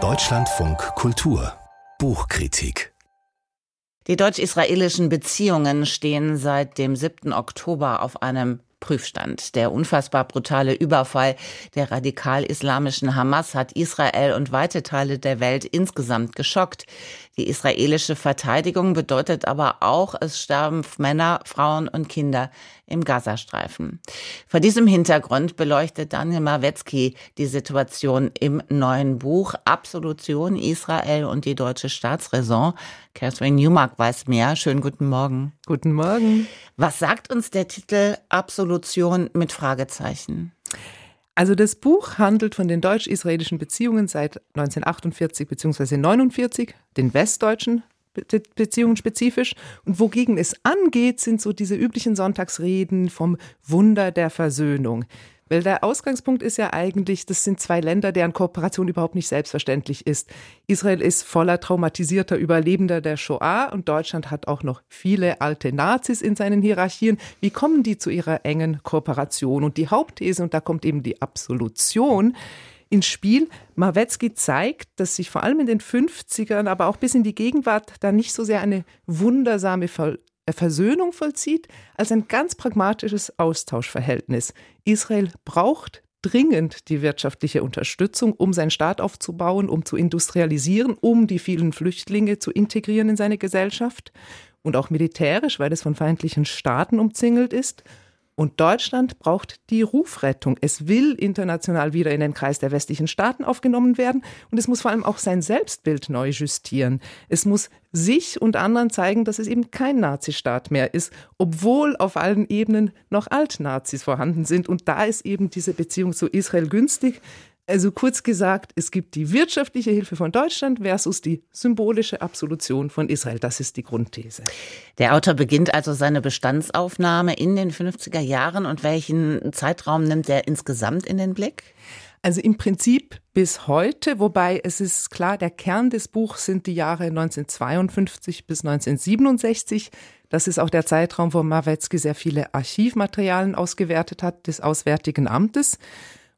Deutschlandfunk Kultur Buchkritik die deutsch-israelischen Beziehungen stehen seit dem 7. Oktober auf einem Prüfstand. Der unfassbar brutale Überfall der radikal-islamischen Hamas hat Israel und weite Teile der Welt insgesamt geschockt. Die israelische Verteidigung bedeutet aber auch, es sterben Männer, Frauen und Kinder im Gazastreifen. Vor diesem Hintergrund beleuchtet Daniel Mawetzki die Situation im neuen Buch Absolution Israel und die deutsche Staatsräson. Catherine Newmark weiß mehr. Schönen guten Morgen. Guten Morgen. Was sagt uns der Titel Absolution mit Fragezeichen? Also das Buch handelt von den deutsch-israelischen Beziehungen seit 1948 bzw. 49, den westdeutschen Beziehungen spezifisch. Und wogegen es angeht, sind so diese üblichen Sonntagsreden vom Wunder der Versöhnung. Weil der Ausgangspunkt ist ja eigentlich, das sind zwei Länder, deren Kooperation überhaupt nicht selbstverständlich ist. Israel ist voller traumatisierter Überlebender der Shoah und Deutschland hat auch noch viele alte Nazis in seinen Hierarchien. Wie kommen die zu ihrer engen Kooperation? Und die Hauptthese, und da kommt eben die Absolution, ins Spiel. Mawetzki zeigt, dass sich vor allem in den 50ern, aber auch bis in die Gegenwart da nicht so sehr eine wundersame Versöhnung vollzieht, als ein ganz pragmatisches Austauschverhältnis. Israel braucht dringend die wirtschaftliche Unterstützung, um seinen Staat aufzubauen, um zu industrialisieren, um die vielen Flüchtlinge zu integrieren in seine Gesellschaft und auch militärisch, weil es von feindlichen Staaten umzingelt ist. Und Deutschland braucht die Rufrettung. Es will international wieder in den Kreis der westlichen Staaten aufgenommen werden. Und es muss vor allem auch sein Selbstbild neu justieren. Es muss sich und anderen zeigen, dass es eben kein Nazistaat mehr ist, obwohl auf allen Ebenen noch Altnazis vorhanden sind. Und da ist eben diese Beziehung zu Israel günstig. Also kurz gesagt, es gibt die wirtschaftliche Hilfe von Deutschland versus die symbolische Absolution von Israel. Das ist die Grundthese. Der Autor beginnt also seine Bestandsaufnahme in den 50er Jahren und welchen Zeitraum nimmt er insgesamt in den Blick? Also im Prinzip bis heute, wobei es ist klar, der Kern des Buchs sind die Jahre 1952 bis 1967. Das ist auch der Zeitraum, wo Mawetzki sehr viele Archivmaterialien ausgewertet hat des Auswärtigen Amtes.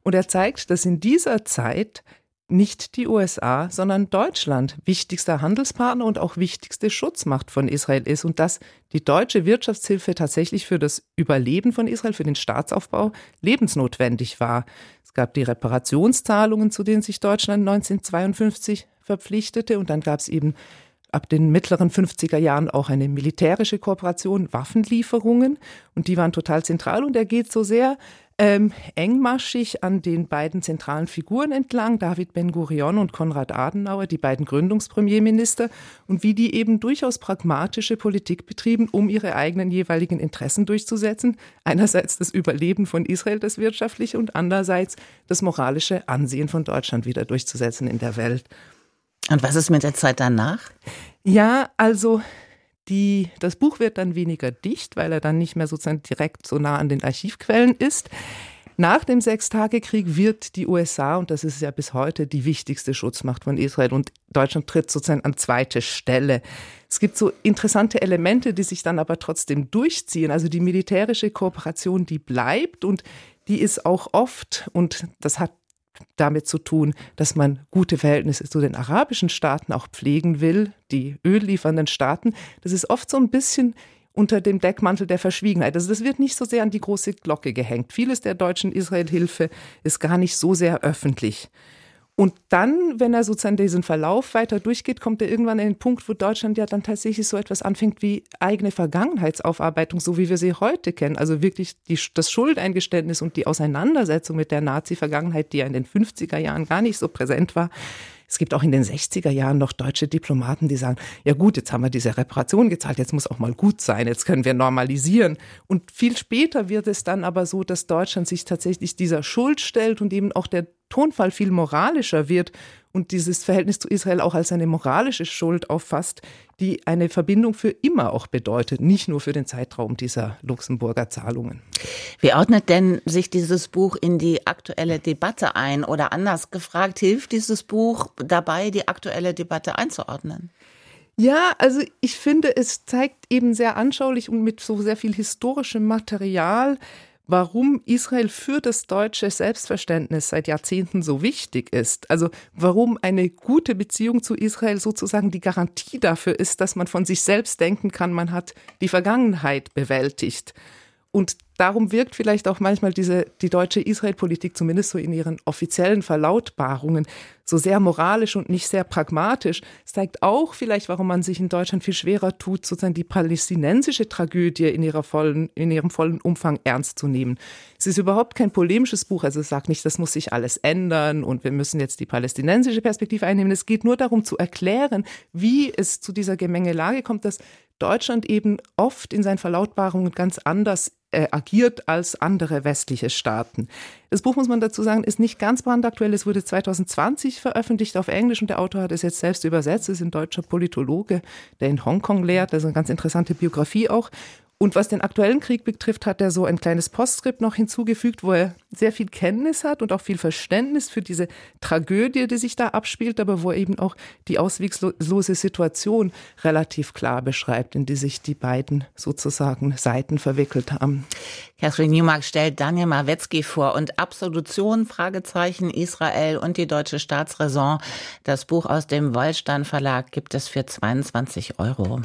Und er zeigt, dass in dieser Zeit nicht die USA, sondern Deutschland wichtigster Handelspartner und auch wichtigste Schutzmacht von Israel ist und dass die deutsche Wirtschaftshilfe tatsächlich für das Überleben von Israel, für den Staatsaufbau lebensnotwendig war. Es gab die Reparationszahlungen, zu denen sich Deutschland 1952 verpflichtete und dann gab es eben ab den mittleren 50er Jahren auch eine militärische Kooperation, Waffenlieferungen und die waren total zentral und er geht so sehr ähm, engmaschig an den beiden zentralen Figuren entlang, David Ben-Gurion und Konrad Adenauer, die beiden Gründungspremierminister, und wie die eben durchaus pragmatische Politik betrieben, um ihre eigenen jeweiligen Interessen durchzusetzen. Einerseits das Überleben von Israel, das wirtschaftliche, und andererseits das moralische Ansehen von Deutschland wieder durchzusetzen in der Welt. Und was ist mit der Zeit danach? Ja, also die, das Buch wird dann weniger dicht, weil er dann nicht mehr sozusagen direkt so nah an den Archivquellen ist. Nach dem Sechstagekrieg wird die USA, und das ist ja bis heute die wichtigste Schutzmacht von Israel, und Deutschland tritt sozusagen an zweite Stelle. Es gibt so interessante Elemente, die sich dann aber trotzdem durchziehen. Also die militärische Kooperation, die bleibt und die ist auch oft, und das hat damit zu tun, dass man gute Verhältnisse zu den arabischen Staaten auch pflegen will, die ölliefernden Staaten. Das ist oft so ein bisschen unter dem Deckmantel der Verschwiegenheit. Also das wird nicht so sehr an die große Glocke gehängt. Vieles der deutschen Israelhilfe ist gar nicht so sehr öffentlich. Und dann, wenn er sozusagen diesen Verlauf weiter durchgeht, kommt er irgendwann an den Punkt, wo Deutschland ja dann tatsächlich so etwas anfängt wie eigene Vergangenheitsaufarbeitung, so wie wir sie heute kennen. Also wirklich die, das Schuldeingeständnis und die Auseinandersetzung mit der Nazi-Vergangenheit, die ja in den 50er Jahren gar nicht so präsent war, es gibt auch in den 60er Jahren noch deutsche Diplomaten, die sagen, ja gut, jetzt haben wir diese Reparation gezahlt, jetzt muss auch mal gut sein, jetzt können wir normalisieren. Und viel später wird es dann aber so, dass Deutschland sich tatsächlich dieser Schuld stellt und eben auch der Tonfall viel moralischer wird und dieses Verhältnis zu Israel auch als eine moralische Schuld auffasst, die eine Verbindung für immer auch bedeutet, nicht nur für den Zeitraum dieser Luxemburger Zahlungen. Wie ordnet denn sich dieses Buch in die aktuelle Debatte ein? Oder anders gefragt, hilft dieses Buch dabei, die aktuelle Debatte einzuordnen? Ja, also ich finde, es zeigt eben sehr anschaulich und mit so sehr viel historischem Material, warum Israel für das deutsche Selbstverständnis seit Jahrzehnten so wichtig ist. Also warum eine gute Beziehung zu Israel sozusagen die Garantie dafür ist, dass man von sich selbst denken kann, man hat die Vergangenheit bewältigt. Und darum wirkt vielleicht auch manchmal diese, die deutsche Israel-Politik, zumindest so in ihren offiziellen Verlautbarungen, so sehr moralisch und nicht sehr pragmatisch. Es zeigt auch vielleicht, warum man sich in Deutschland viel schwerer tut, sozusagen die palästinensische Tragödie in, ihrer vollen, in ihrem vollen Umfang ernst zu nehmen. Es ist überhaupt kein polemisches Buch, also es sagt nicht, das muss sich alles ändern und wir müssen jetzt die palästinensische Perspektive einnehmen. Es geht nur darum zu erklären, wie es zu dieser Gemengelage kommt, dass Deutschland eben oft in seinen Verlautbarungen ganz anders äh, agiert als andere westliche Staaten. Das Buch, muss man dazu sagen, ist nicht ganz brandaktuell. Es wurde 2020 veröffentlicht auf Englisch und der Autor hat es jetzt selbst übersetzt. Es ist ein deutscher Politologe, der in Hongkong lehrt. Das ist eine ganz interessante Biografie auch. Und was den aktuellen Krieg betrifft, hat er so ein kleines Postskript noch hinzugefügt, wo er sehr viel Kenntnis hat und auch viel Verständnis für diese Tragödie, die sich da abspielt, aber wo er eben auch die auswegslose Situation relativ klar beschreibt, in die sich die beiden sozusagen Seiten verwickelt haben. Catherine Newmark stellt Daniel Mawetzki vor und Absolution, Fragezeichen, Israel und die deutsche Staatsräson. Das Buch aus dem Wollstein Verlag gibt es für 22 Euro.